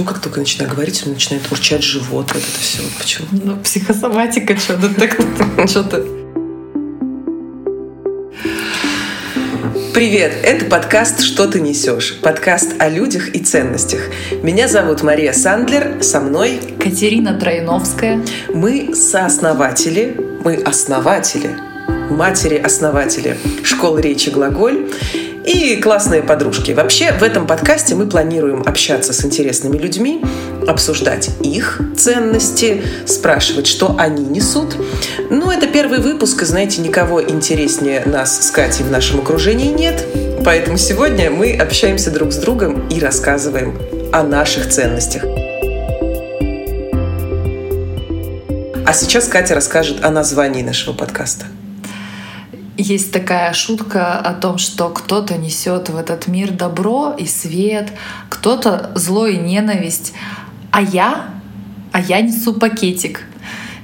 почему как только начинаю говорить, он начинает урчать живот, вот это все. Почему? Ну, психосоматика, что-то так, что-то. Привет! Это подкаст «Что ты несешь?» Подкаст о людях и ценностях. Меня зовут Мария Сандлер, со мной Катерина Троиновская. Мы сооснователи, мы основатели, матери-основатели школы речи «Глаголь» и классные подружки. Вообще в этом подкасте мы планируем общаться с интересными людьми, обсуждать их ценности, спрашивать, что они несут. Ну, это первый выпуск, и знаете, никого интереснее нас с Катей в нашем окружении нет. Поэтому сегодня мы общаемся друг с другом и рассказываем о наших ценностях. А сейчас Катя расскажет о названии нашего подкаста. Есть такая шутка о том, что кто-то несет в этот мир добро и свет, кто-то зло и ненависть, а я, а я несу пакетик.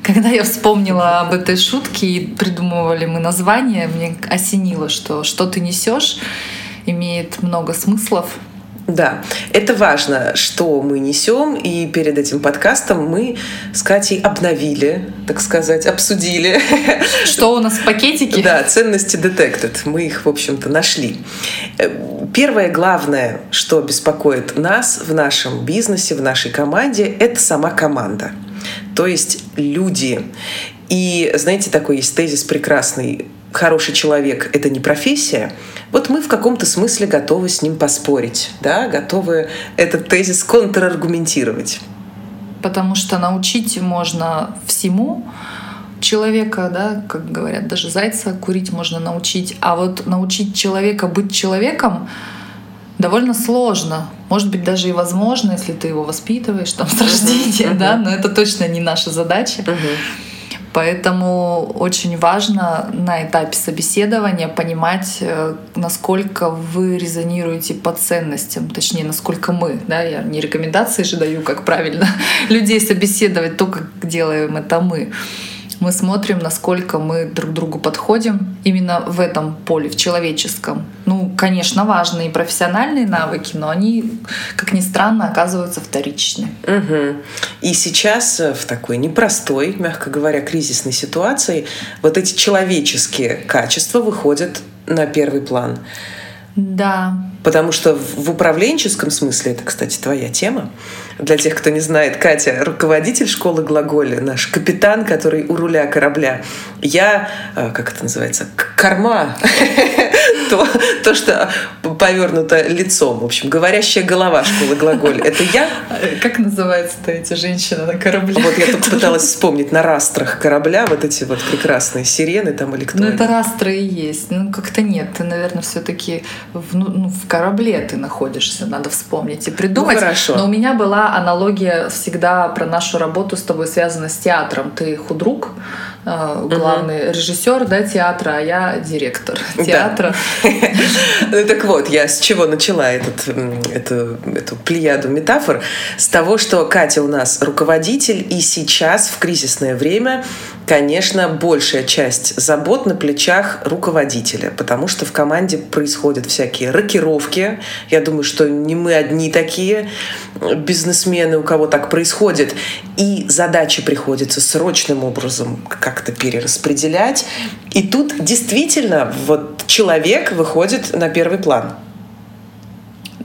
Когда я вспомнила об этой шутке и придумывали мы название, мне осенило, что что ты несешь имеет много смыслов, да, это важно, что мы несем, и перед этим подкастом мы с Катей обновили, так сказать, обсудили. Что у нас в пакетике? Да, ценности detected. Мы их, в общем-то, нашли. Э, первое главное, что беспокоит нас в нашем бизнесе, в нашей команде, это сама команда. То есть люди. И знаете, такой есть тезис прекрасный. Хороший человек — это не профессия, вот мы в каком-то смысле готовы с ним поспорить, да, готовы этот тезис контраргументировать. Потому что научить можно всему, человека, да, как говорят, даже зайца курить можно научить, а вот научить человека быть человеком довольно сложно. Может быть, даже и возможно, если ты его воспитываешь там с рождения, да, но это точно не наша задача. Поэтому очень важно на этапе собеседования понимать, э, насколько вы резонируете по ценностям, точнее, насколько мы, да, я не рекомендации же даю, как правильно людей собеседовать, то, как делаем это мы мы смотрим, насколько мы друг другу подходим именно в этом поле, в человеческом. Ну, конечно, важны и профессиональные навыки, но они, как ни странно, оказываются вторичны. Угу. И сейчас э, в такой непростой, мягко говоря, кризисной ситуации вот эти человеческие качества выходят на первый план. Да. Потому что в управленческом смысле, это, кстати, твоя тема, для тех, кто не знает, Катя — руководитель школы глаголя, наш капитан, который у руля корабля. Я, э, как это называется, корма то, то, что повернуто лицом. В общем, говорящая голова школы глаголь. Это я? Как называются-то эти женщины на корабле? Вот я только пыталась вспомнить на растрах корабля вот эти вот прекрасные сирены там или кто Ну, это растры и есть. Ну, как-то нет. Ты, наверное, все таки в, ну, в корабле ты находишься. Надо вспомнить и придумать. Ну, хорошо. Но у меня была аналогия всегда про нашу работу с тобой связана с театром. Ты худрук, главный угу. режиссер да, театра, а я директор театра. Ну так вот, я с чего начала этот, эту, эту плеяду метафор? С того, что Катя у нас руководитель, и сейчас, в кризисное время, конечно, большая часть забот на плечах руководителя, потому что в команде происходят всякие рокировки. Я думаю, что не мы одни такие бизнесмены, у кого так происходит. И задачи приходится срочным образом как-то перераспределять. И тут действительно вот человек выходит на первый план.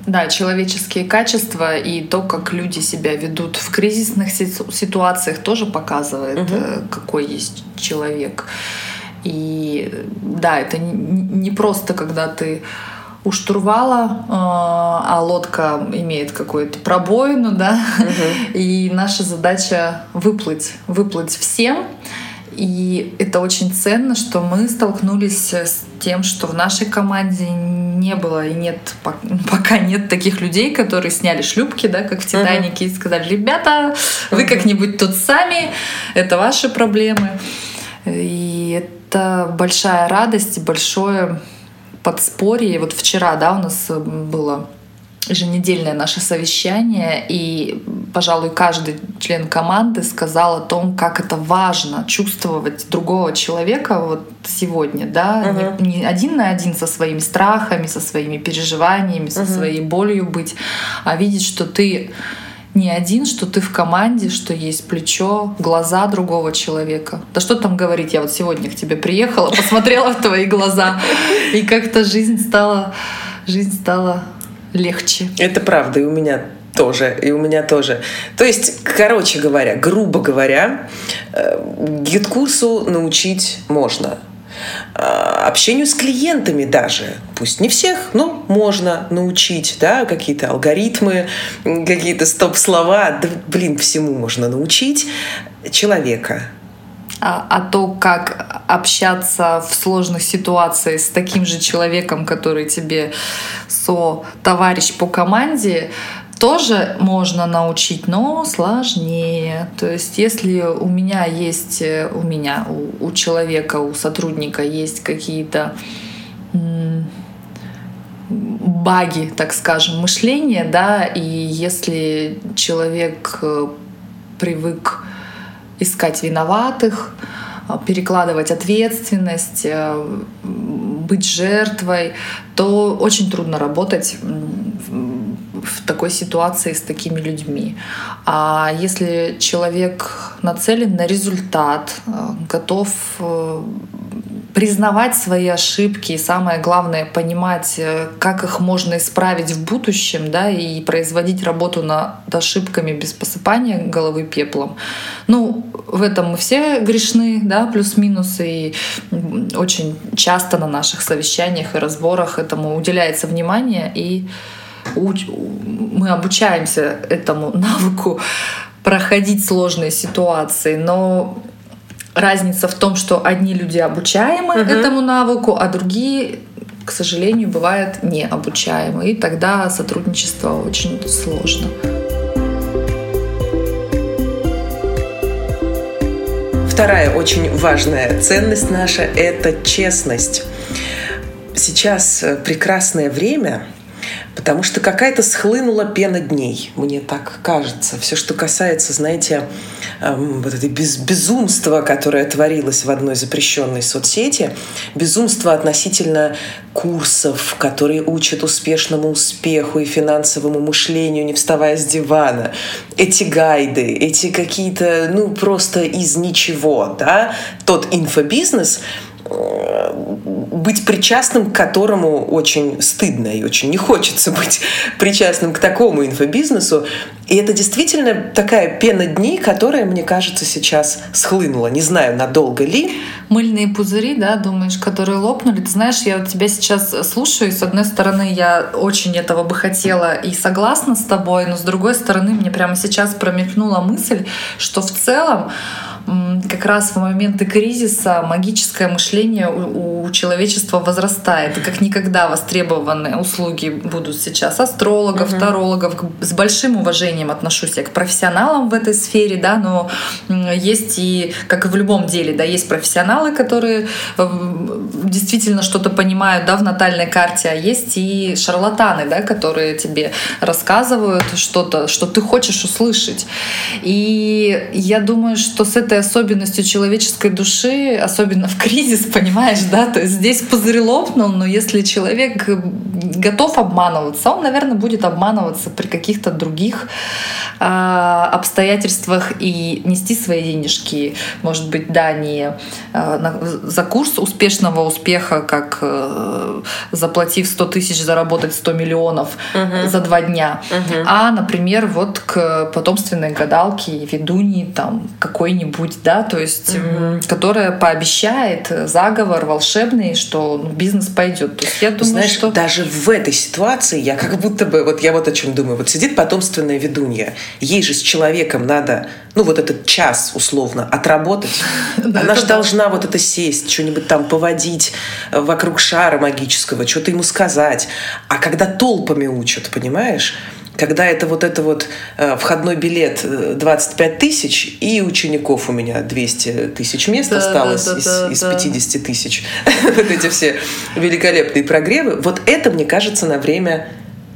Да, человеческие качества и то, как люди себя ведут в кризисных ситуациях, тоже показывает, угу. какой есть человек. И да, это не просто, когда ты у штурвала, э, а лодка имеет какую-то пробоину, да, угу. и наша задача выплыть, выплыть всем. И это очень ценно, что мы столкнулись с тем, что в нашей команде не было и нет пока нет таких людей, которые сняли шлюпки, да, как в Титанике, uh-huh. и сказали: ребята, вы uh-huh. как-нибудь тут сами, это ваши проблемы. И это большая радость, большое подспорье. Вот вчера, да, у нас было еженедельное наше совещание, и, пожалуй, каждый член команды сказал о том, как это важно чувствовать другого человека вот сегодня, да, uh-huh. не, не один на один со своими страхами, со своими переживаниями, со uh-huh. своей болью быть, а видеть, что ты не один, что ты в команде, что есть плечо, глаза другого человека. Да что там говорить, я вот сегодня к тебе приехала, посмотрела в твои глаза, и как-то жизнь стала, жизнь стала легче. Это правда, и у меня тоже, и у меня тоже. То есть, короче говоря, грубо говоря, э, GetCourse у научить можно – а, общению с клиентами даже. Пусть не всех, но можно научить, да, какие-то алгоритмы, какие-то стоп-слова. Да, блин, всему можно научить человека. А, а то, как общаться в сложных ситуациях с таким же человеком, который тебе со товарищ по команде, тоже можно научить, но сложнее. То есть, если у меня есть, э, у меня, у, у человека, у сотрудника есть какие-то баги, так скажем, мышления, да, и если человек э, привык искать виноватых, э, перекладывать ответственность, быть жертвой, то очень трудно работать в такой ситуации с такими людьми. А если человек нацелен на результат, э, готов э, признавать свои ошибки и самое главное понимать, э, как их можно исправить в будущем, да, и производить работу над ошибками без посыпания головы пеплом. Ну, в этом мы все грешны, да, плюс-минус, и очень часто на наших совещаниях и разборах этому уделяется внимание, и мы обучаемся этому навыку проходить сложные ситуации, но разница в том, что одни люди обучаемы угу. этому навыку, а другие, к сожалению, бывают необучаемы, и тогда сотрудничество очень сложно. Вторая очень важная ценность наша – это честность. Сейчас прекрасное время – потому что какая-то схлынула пена дней, мне так кажется. Все, что касается, знаете, эм, вот этой без, безумства, которое творилось в одной запрещенной соцсети, безумство относительно курсов, которые учат успешному успеху и финансовому мышлению, не вставая с дивана, эти гайды, эти какие-то, ну, просто из ничего, да, тот инфобизнес — быть причастным к которому очень стыдно и очень не хочется быть причастным к такому инфобизнесу. И это действительно такая пена дней, которая, мне кажется, сейчас схлынула. Не знаю, надолго ли. Мыльные пузыри, да, думаешь, которые лопнули. Ты знаешь, я тебя сейчас слушаю, и с одной стороны, я очень этого бы хотела и согласна с тобой, но с другой стороны, мне прямо сейчас промелькнула мысль, что в целом как раз в моменты кризиса магическое мышление у, у человечества возрастает. И как никогда востребованные услуги будут сейчас астрологов, угу. тарологов. С большим уважением отношусь я к профессионалам в этой сфере, да, но есть и, как и в любом деле, да, есть профессионалы, которые э, действительно что-то понимают, да, в натальной карте, а есть и шарлатаны, да, которые тебе рассказывают что-то, что ты хочешь услышать. И я думаю, что с этой особенностью человеческой души, особенно в кризис, понимаешь, да, то есть здесь пузырь лопнул, но если человек готов обманываться, он, наверное, будет обманываться при каких-то других э, обстоятельствах и нести свои денежки, может быть, да, не э, на, за курс успешного успеха, как э, заплатив 100 тысяч, заработать 100 миллионов uh-huh. за два дня, uh-huh. а, например, вот к потомственной гадалке, ведуньи, там, какой-нибудь, да, то есть, uh-huh. которая пообещает заговор волшебный, что ну, бизнес пойдет. То есть я думаю, Знаешь, что... даже в этой ситуации я как будто бы, вот я вот о чем думаю, вот сидит потомственная ведунья, ей же с человеком надо, ну вот этот час условно отработать, она же должна вот это сесть, что-нибудь там поводить вокруг шара магического, что-то ему сказать. А когда толпами учат, понимаешь? Когда это вот это вот э, входной билет 25 э, тысяч, и учеников у меня 200 тысяч мест да, осталось да, да, из, да, из 50 тысяч. вот эти все великолепные прогревы. Вот это, мне кажется, на время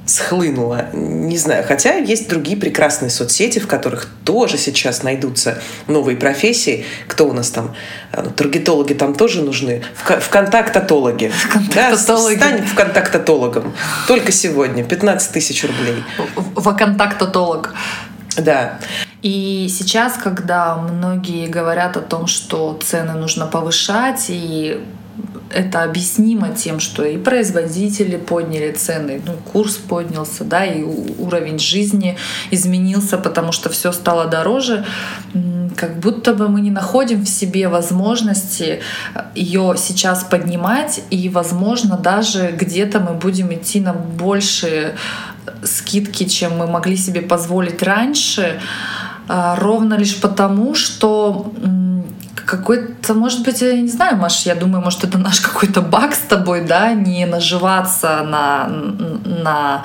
схлынула. Не знаю, хотя есть другие прекрасные соцсети, в которых тоже сейчас найдутся новые профессии. Кто у нас там? А, ну, таргетологи там тоже нужны. Вконтактатологи. Вконтактатологи. Да, стань вконтактатологом. Только сегодня. 15 тысяч рублей. Вконтактатолог. Да. И сейчас, когда многие говорят о том, что цены нужно повышать, и это объяснимо тем, что и производители подняли цены, ну, курс поднялся, да, и уровень жизни изменился, потому что все стало дороже, как будто бы мы не находим в себе возможности ее сейчас поднимать, и, возможно, даже где-то мы будем идти на большие скидки, чем мы могли себе позволить раньше, а, ровно лишь потому, что какой-то, может быть, я не знаю, Маш, я думаю, может, это наш какой-то баг с тобой, да, не наживаться на, на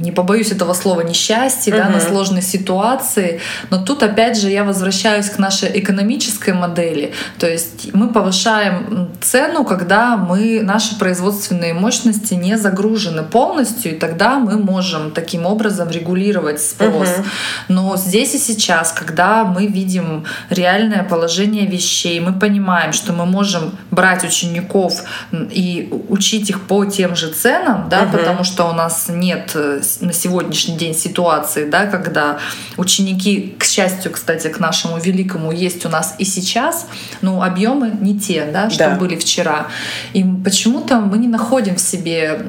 не побоюсь этого слова, несчастье, uh-huh. да, на сложной ситуации. Но тут, опять же, я возвращаюсь к нашей экономической модели. То есть мы повышаем цену, когда мы, наши производственные мощности не загружены полностью, и тогда мы можем таким образом регулировать спрос. Uh-huh. Но здесь и сейчас, когда мы видим реальное положение вещей, мы понимаем, что мы можем брать учеников и учить их по тем же ценам, да, uh-huh. потому что у нас нет э, на сегодняшний день ситуации, да, когда ученики, к счастью, кстати, к нашему великому, есть у нас и сейчас, но объемы не те, да, что да. были вчера. И почему-то мы не находим в себе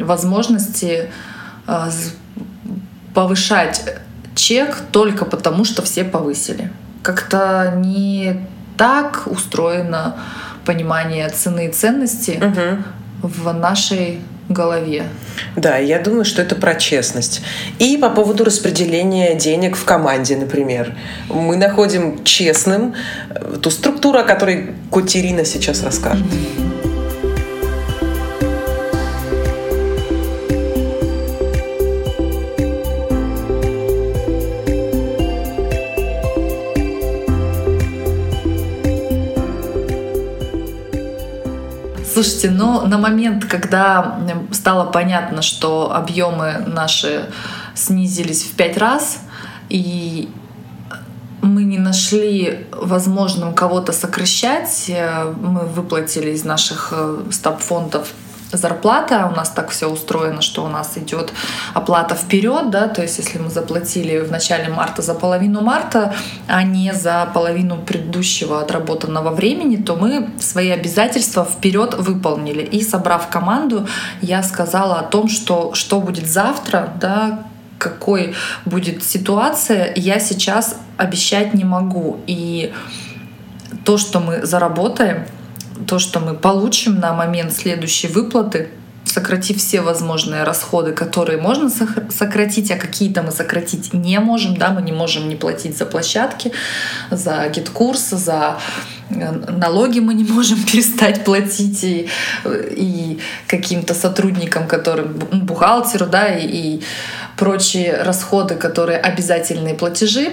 возможности а, повышать чек только потому, что все повысили. Как-то не так устроено понимание цены и ценности угу. в нашей голове. Да, я думаю, что это про честность. И по поводу распределения денег в команде, например. Мы находим честным э, ту структуру, о которой Катерина сейчас расскажет. Mm-hmm. Слушайте, ну на момент, когда стало понятно, что объемы наши снизились в пять раз, и мы не нашли возможным кого-то сокращать, э, мы выплатили из наших э, стаб-фондов зарплата, у нас так все устроено, что у нас идет оплата вперед, да, то есть если мы заплатили в начале марта за половину марта, а не за половину предыдущего отработанного времени, то мы свои обязательства вперед выполнили. И собрав команду, я сказала о том, что что будет завтра, да, какой будет ситуация, я сейчас обещать не могу. И то, что мы заработаем, то, что мы получим на момент следующей выплаты, сократив все возможные расходы, которые можно сократить, а какие-то мы сократить не можем. Да, мы не можем не платить за площадки, за GetCourse, за э, налоги мы не можем перестать платить и, и каким-то сотрудникам, которым бухгалтеру, да, и, и прочие расходы, которые обязательные платежи.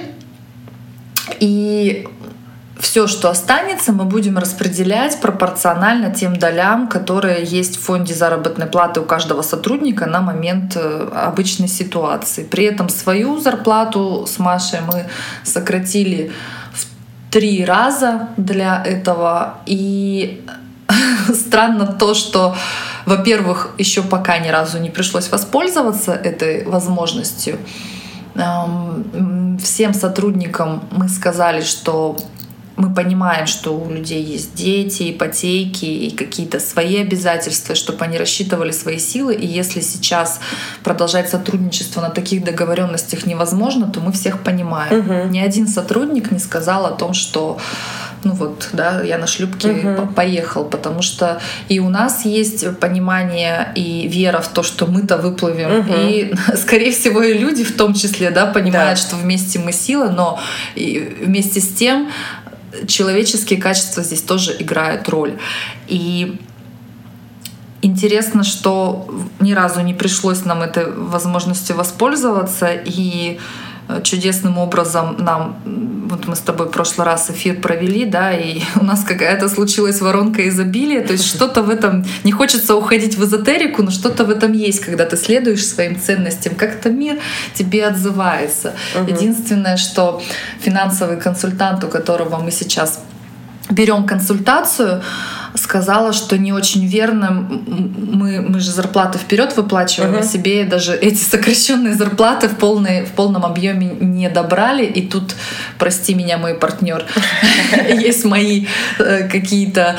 И все, что останется, мы будем распределять пропорционально тем долям, которые есть в фонде заработной платы у каждого сотрудника на момент э, обычной ситуации. При этом свою зарплату с Машей мы сократили в три раза для этого. И странно то, что, во-первых, еще пока ни разу не пришлось воспользоваться этой возможностью. Всем сотрудникам мы сказали, что мы понимаем, что у людей есть дети, ипотеки и какие-то свои обязательства, чтобы они рассчитывали свои силы. И если сейчас продолжать сотрудничество на таких договоренностях невозможно, то мы всех понимаем. Угу. Ни один сотрудник не сказал о том, что ну вот, да, я на шлюпке uh поехал, потому что и у нас есть понимание и вера в то, что мы-то выплывем, uh и, скорее всего, и люди в том числе, да, понимают, да. что вместе мы сила, но вместе с тем человеческие качества здесь тоже играют роль. И интересно, что ни разу не пришлось нам этой возможностью воспользоваться, и чудесным образом нам, вот мы с тобой в прошлый раз эфир провели, да, и у нас какая-то случилась воронка изобилия, то есть что-то в этом, не хочется уходить в эзотерику, но что-то в этом есть, когда ты следуешь своим ценностям, как-то мир тебе отзывается. Угу. Единственное, что финансовый консультант, у которого мы сейчас берем консультацию, сказала, что не очень верно. Мы, мы же зарплаты вперед выплачиваем, uh-huh. себе даже эти сокращенные зарплаты в, полной, в полном объеме не добрали. И тут, прости меня, мой партнер, есть мои э, какие-то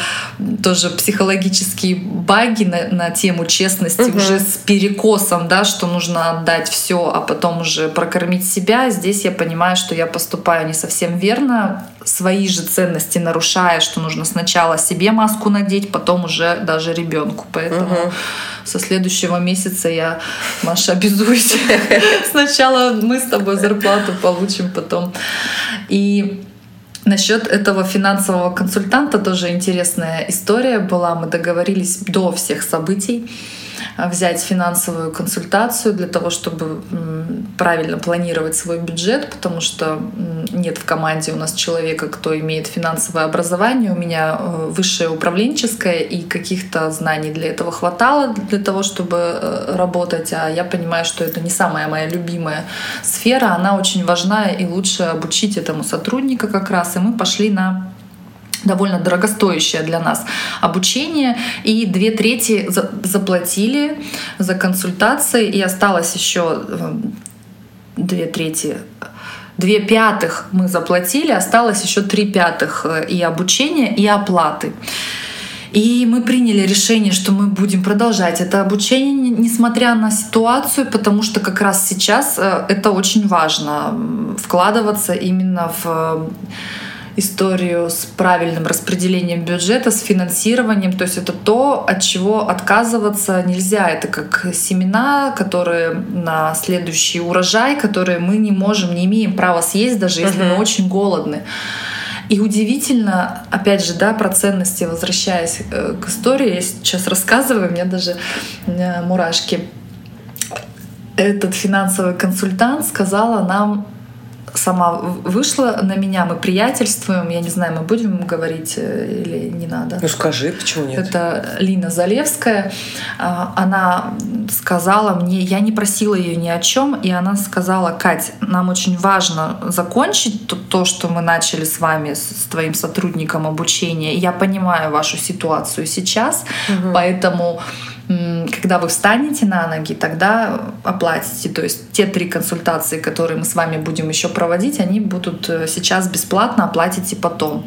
тоже психологические баги на тему честности уже с перекосом, да, что нужно отдать все, а потом уже прокормить себя. Здесь я понимаю, что я поступаю не совсем верно, свои же ценности нарушая, что нужно сначала себе маску надеть, потом уже даже ребенку. Поэтому угу. со следующего месяца я, Маша, обязуюсь. Сначала мы с тобой зарплату получим, потом. И Насчет этого финансового консультанта тоже интересная история была. Мы договорились до всех событий взять финансовую консультацию для того, чтобы правильно планировать свой бюджет, потому что нет в команде у нас человека, кто имеет финансовое образование. У меня э, высшее управленческое, и каких-то знаний для этого хватало, для того, чтобы э, работать. А я понимаю, что это не самая моя любимая сфера. Она очень важна, и лучше обучить этому сотрудника как раз. И мы пошли на довольно дорогостоящее для нас обучение, и две трети заплатили за консультации, и осталось еще э, две трети две пятых мы заплатили, осталось еще три пятых э, и обучения, и оплаты. И мы приняли решение, что мы будем продолжать это обучение, несмотря на ситуацию, потому что как раз сейчас э, это очень важно вкладываться именно в историю с правильным распределением бюджета, с финансированием. То есть это то, от чего отказываться нельзя. Это как семена, которые на следующий урожай, которые мы не можем, не имеем права съесть, даже если uh-huh. мы очень голодны. И удивительно, опять же, да, про ценности, возвращаясь э, к истории, я сейчас рассказываю, у меня даже э, мурашки. Этот финансовый консультант сказала нам сама вышла на меня, мы приятельствуем, я не знаю, мы будем говорить э, или не надо. Ну скажи, почему нет? Это Лина Залевская. А, она сказала мне, я не просила ее ни о чем, и она сказала, Кать, нам очень важно закончить то, то что мы начали с вами, с твоим сотрудником обучения. Я понимаю вашу ситуацию сейчас, угу. поэтому когда вы встанете на ноги, тогда оплатите. То есть те три консультации, которые мы с вами будем еще проводить, они будут э, сейчас бесплатно, оплатите потом.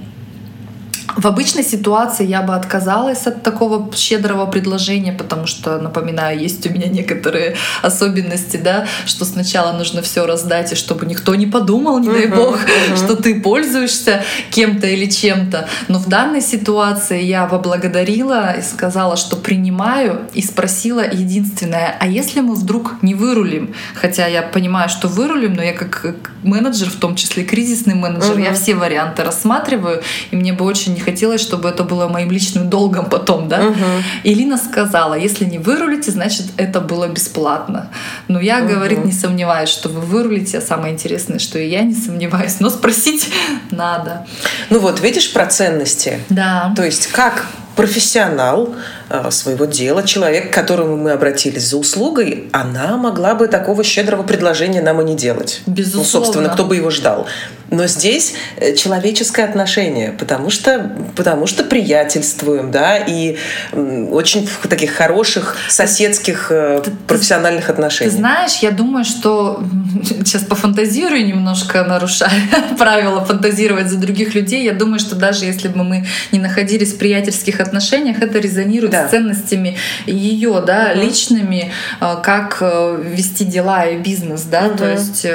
В обычной ситуации я бы отказалась от такого щедрого предложения, потому что, напоминаю, есть у меня некоторые особенности, да, что сначала нужно все раздать, и чтобы никто не подумал, не дай бог, что ты пользуешься кем-то или чем-то. Но в данной ситуации я поблагодарила и сказала, что принимаю, и спросила единственное, а если мы вдруг не вырулим? Хотя я понимаю, что вырулим, но я как менеджер, в том числе кризисный менеджер, я все варианты рассматриваю, и мне бы очень не хотелось, чтобы это было моим личным долгом потом, да. Угу. Илина сказала, если не вырулите, значит, это было бесплатно. Но я, угу. говорит, не сомневаюсь, что вы вырулите, а самое интересное, что и я не сомневаюсь, но спросить надо. Ну вот, видишь про ценности? Да. То есть как профессионал э, своего дела, человек, к которому мы обратились за услугой, она могла бы такого щедрого предложения нам и не делать. Безусловно. Ну, собственно, кто бы его ждал. Но здесь э, человеческое отношение, потому что, потому что приятельствуем, да, и очень в таких хороших соседских э, ты, профессиональных отношениях. Ты знаешь, я думаю, что сейчас пофантазирую немножко, нарушая правила фантазировать за других людей. Я думаю, что даже если бы мы не находились в приятельских отношениях, это резонирует да. с ценностями ее, да, угу. личными, э, как вести дела и бизнес, да, угу. то есть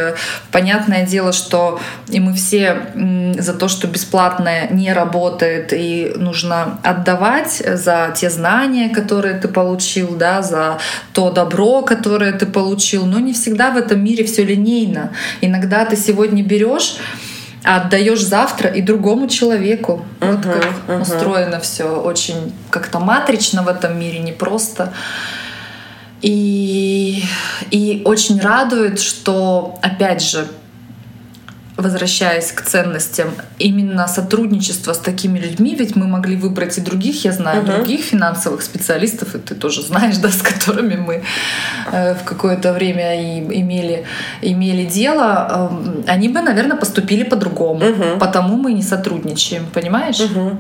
понятное дело, что мы все за то, что бесплатное не работает и нужно отдавать за те знания, которые ты получил, да, за то добро, которое ты получил, но не всегда в этом мире все линейно. Иногда ты сегодня берешь а отдаешь завтра и другому человеку. Uh-huh, вот как uh-huh. устроено все очень как-то матрично в этом мире, не просто. И, и очень радует, что, опять же, возвращаясь к ценностям, именно сотрудничество с такими людьми, ведь мы могли выбрать и других, я знаю, uh-huh. других финансовых специалистов, и ты тоже знаешь, да, с которыми мы э, в какое-то время и имели, имели дело, э, они бы, наверное, поступили по-другому, uh-huh. потому мы не сотрудничаем, понимаешь? Uh-huh.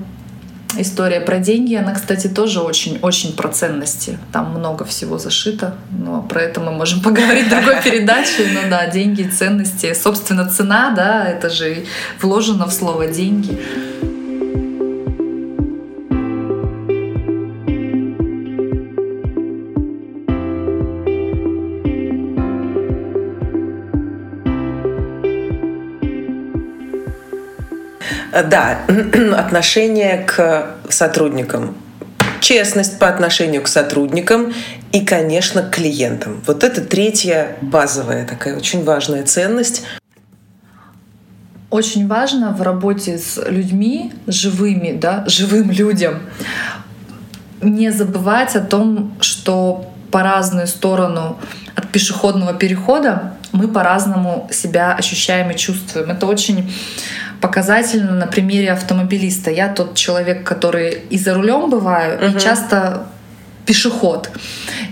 История про деньги, она, кстати, тоже очень-очень про ценности. Там много всего зашито, но про это мы можем поговорить в другой передаче. Ну да, деньги, ценности. Собственно, цена, да, это же вложено в слово «деньги». Да, отношение к сотрудникам. Честность по отношению к сотрудникам и, конечно, к клиентам. Вот это третья базовая такая очень важная ценность. Очень важно в работе с людьми, живыми, да, живым людям, не забывать о том, что по разную сторону от пешеходного перехода мы по-разному себя ощущаем и чувствуем. Это очень показательно на примере автомобилиста. Я тот человек, который и за рулем бываю, угу. и часто пешеход.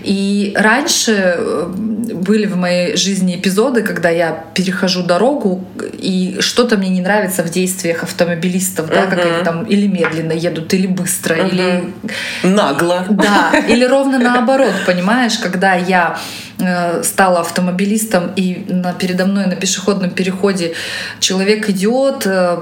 И раньше э, были в моей жизни эпизоды, когда я перехожу дорогу, и что-то мне не нравится в действиях автомобилистов, uh-huh. да, как они там или медленно едут, или быстро, uh-huh. или... Нагло. Да, или ровно наоборот, понимаешь, когда я Э, стала автомобилистом, и на, передо мной на пешеходном переходе человек идет, э,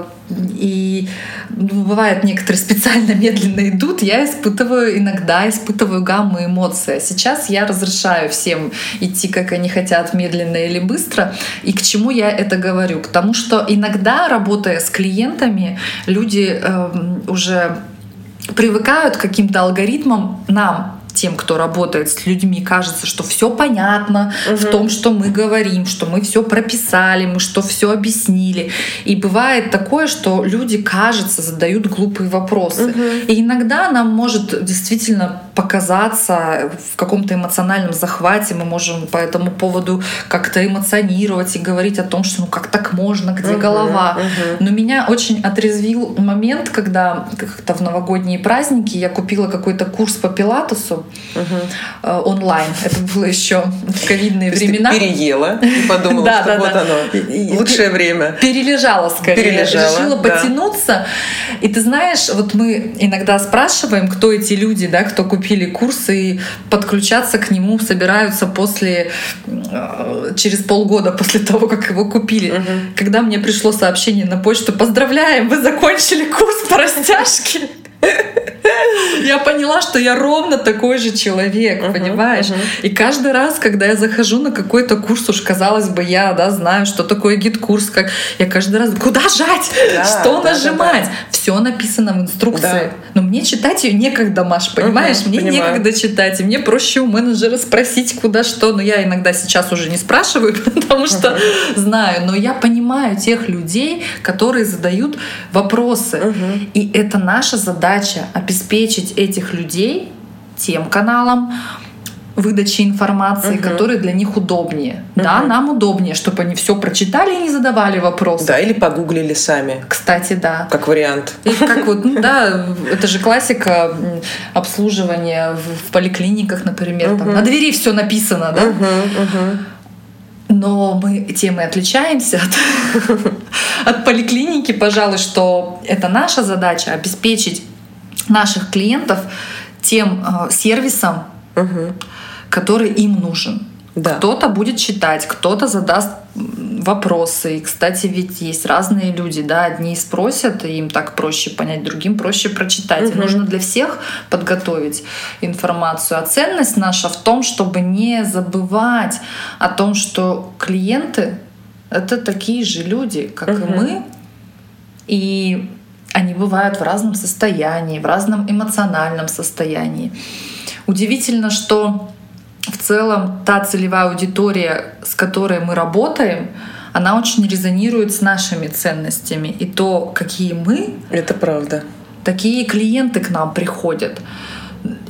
и ну, бывает некоторые специально медленно идут, я испытываю иногда испытываю гамму эмоций. А сейчас я разрешаю всем идти, как они хотят, медленно или быстро. И к чему я это говорю? К тому, что иногда, работая с клиентами, люди э, уже привыкают к каким-то алгоритмам нам тем, кто работает с людьми, кажется, что все понятно угу. в том, что мы говорим, что мы все прописали, мы что все объяснили. И бывает такое, что люди, кажется, задают глупые вопросы. Угу. И иногда нам может действительно показаться в каком-то эмоциональном захвате, мы можем по этому поводу как-то эмоционировать и говорить о том, что ну как так можно, где угу, голова. Угу. Но меня очень отрезвил момент, когда как-то в новогодние праздники я купила какой-то курс по пилатесу угу. онлайн. Это было еще в ковидные времена. Ты переела и подумала, да, что да, вот да. оно, лучшее время. Перележала скорее. Перележала, Решила да. потянуться. И ты знаешь, вот мы иногда спрашиваем, кто эти люди, да, кто купили курсы и подключаться к нему собираются после э, через полгода после того, как его купили. Угу. Когда мне пришло сообщение на почту, поздравляем, вы закончили курс по растяжке. Я поняла, что я ровно такой же человек, uh-huh, понимаешь? Uh-huh. И каждый раз, когда я захожу на какой-то курс, уж казалось бы, я да, знаю, что такое GetCourse, как я каждый раз куда жать, да, что да, нажимать. Да, да. Все написано в инструкции. Да. Но мне читать ее некогда, Маш, понимаешь? Uh-huh, мне понимаю. некогда читать. И мне проще у менеджера спросить, куда что. Но я иногда сейчас уже не спрашиваю, потому что uh-huh. знаю. Но я понимаю тех людей, которые задают вопросы. Uh-huh. И это наша задача обеспечить этих людей тем каналом выдачи информации, угу. который для них удобнее. Угу. Да, нам удобнее, чтобы они все прочитали и не задавали вопросы. Да, или погуглили сами. Кстати, да. Как вариант. И как вот, ну, да, это же классика обслуживания в, поликлиниках, например. Угу. Там, на двери все написано, да. Угу, угу. Но мы тем и отличаемся от, от поликлиники, пожалуй, что это наша задача обеспечить наших клиентов тем э, сервисом, угу. который им нужен. Да. Кто-то будет читать, кто-то задаст вопросы. И, кстати, ведь есть разные люди, да, одни спросят, и им так проще понять, другим проще прочитать. Угу. нужно для всех подготовить информацию. А ценность наша в том, чтобы не забывать о том, что клиенты — это такие же люди, как угу. и мы. И они бывают в разном состоянии, в разном эмоциональном состоянии. Удивительно, что в целом та целевая аудитория, с которой мы работаем, она очень резонирует с нашими ценностями. И то, какие мы... Это правда. Такие клиенты к нам приходят.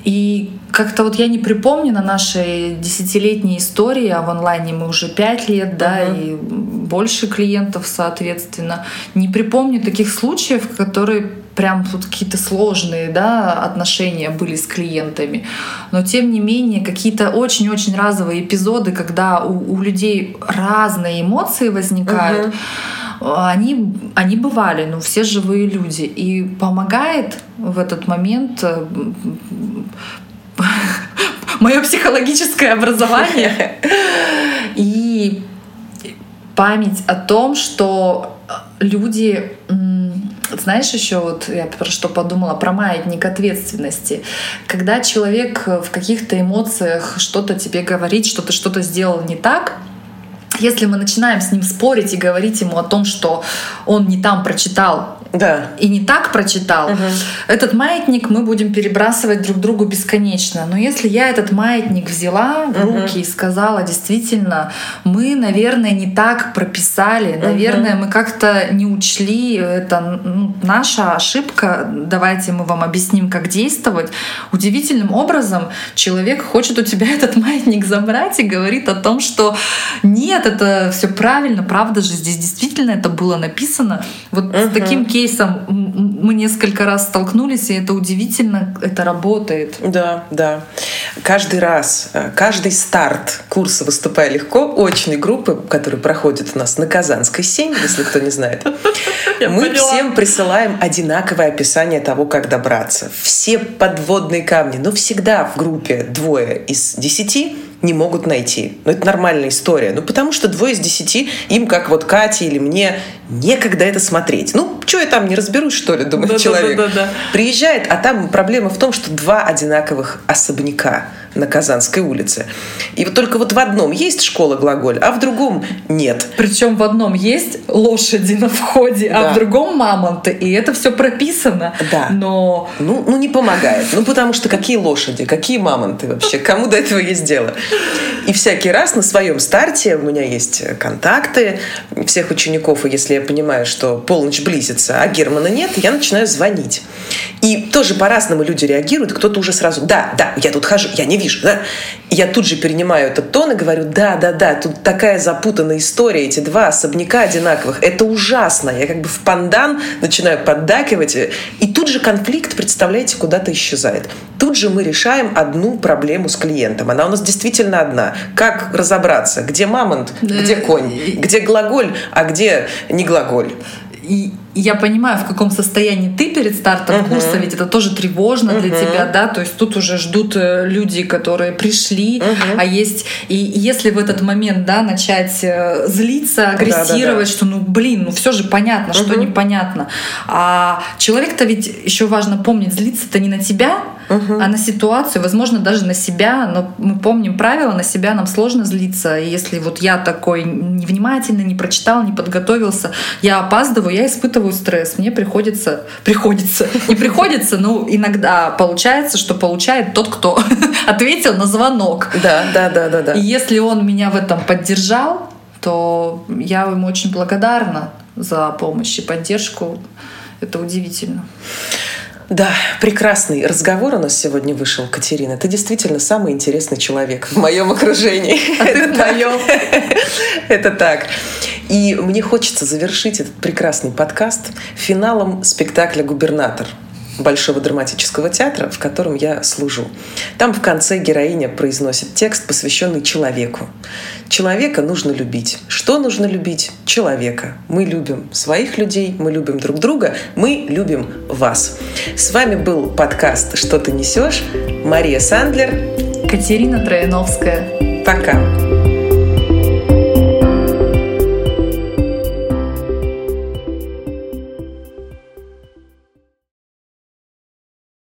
И как-то вот я не припомню на нашей десятилетней истории, а в онлайне мы уже пять лет, да, uh-huh. и больше клиентов, соответственно, не припомню таких случаев, которые прям тут какие-то сложные да, отношения были с клиентами. Но тем не менее, какие-то очень-очень разовые эпизоды, когда у, у людей разные эмоции возникают, uh-huh они, они бывали, ну, все живые люди. И помогает в этот момент э, мое психологическое образование и память о том, что люди знаешь, еще вот я про что подумала, про маятник ответственности. Когда человек в каких-то эмоциях что-то тебе говорит, что ты что-то сделал не так, если мы начинаем с ним спорить и говорить ему о том, что он не там прочитал да. и не так прочитал, угу. этот маятник мы будем перебрасывать друг другу бесконечно. Но если я этот маятник взяла в угу. руки и сказала, действительно, мы, наверное, не так прописали, угу. наверное, мы как-то не учли, это ну, наша ошибка, давайте мы вам объясним, как действовать. Удивительным образом человек хочет у тебя этот маятник забрать и говорит о том, что нет, это все правильно, правда же, здесь действительно это было написано. Вот угу. с таким кейсом кейсом мы несколько раз столкнулись, и это удивительно, это работает. Да, да. Каждый раз, э, каждый старт курса «Выступай легко» очной группы, который проходит у нас на Казанской 7, если кто не знает, мы всем присылаем одинаковое описание того, как добраться. Все подводные камни, но всегда в группе двое из десяти не могут найти. Ну, это нормальная история. Ну, потому что двое из десяти, им, как вот Кате или мне, некогда это смотреть. Ну, что я там не разберусь, что ли, думает да, человек. Да, да, да, да. Приезжает, а там проблема в том, что два одинаковых особняка на Казанской улице. И вот только вот в одном есть школа глаголь, а в другом нет. Причем в одном есть лошади на входе, а да. а в другом мамонты. И это все прописано. Да. Но... Ну, ну, не помогает. Ну, потому что какие лошади, какие мамонты вообще? Кому до этого есть дело? И всякий раз на своем старте у меня есть контакты всех учеников, и если я понимаю, что полночь близится, а Германа нет, я начинаю звонить. И тоже по-разному люди реагируют. Кто-то уже сразу, да, да, я тут хожу, я не вижу. Да? я тут же перенимаю этот тон и говорю, да, да, да, тут такая запутанная история, эти два особняка одинаковых. Это ужасно. Я как бы в пандан начинаю поддакивать. И тут же конфликт, представляете, куда-то исчезает. Тут же мы решаем одну проблему с клиентом. Она у нас действительно одна. Как разобраться, где мамонт, где конь, где глаголь, а где не глаголь. И я понимаю, в каком состоянии ты перед стартом uh-huh. курса, ведь это тоже тревожно uh-huh. для тебя, да, то есть тут уже ждут э, люди, которые пришли, uh-huh. а есть и если в этот момент, да, начать э, злиться, агрессировать, да, да, да. что, ну, блин, ну все же понятно, uh-huh. что непонятно, а человек-то ведь еще важно помнить, злиться-то не на тебя, uh-huh. а на ситуацию, возможно, даже на себя, но мы помним правила, на себя нам сложно злиться, и если вот я такой невнимательный, не прочитал, не подготовился, я опаздываю, я испытываю испытываю стресс, мне приходится, приходится, не приходится, но иногда получается, что получает тот, кто ответил на звонок. Да, да, да, да, да. И если он меня в этом поддержал, то я ему очень благодарна за помощь и поддержку. Это удивительно. Да, прекрасный разговор у нас сегодня вышел, Катерина. Ты действительно самый интересный человек в моем окружении. А ты в моем. Это так. И мне хочется завершить этот прекрасный подкаст финалом спектакля «Губернатор» Большого драматического театра, в котором я служу. Там в конце героиня произносит текст, посвященный человеку. Человека нужно любить. Что нужно любить? Человека. Мы любим своих людей, мы любим друг друга, мы любим вас. С вами был подкаст «Что ты несешь?» Мария Сандлер. Катерина Трояновская. Пока.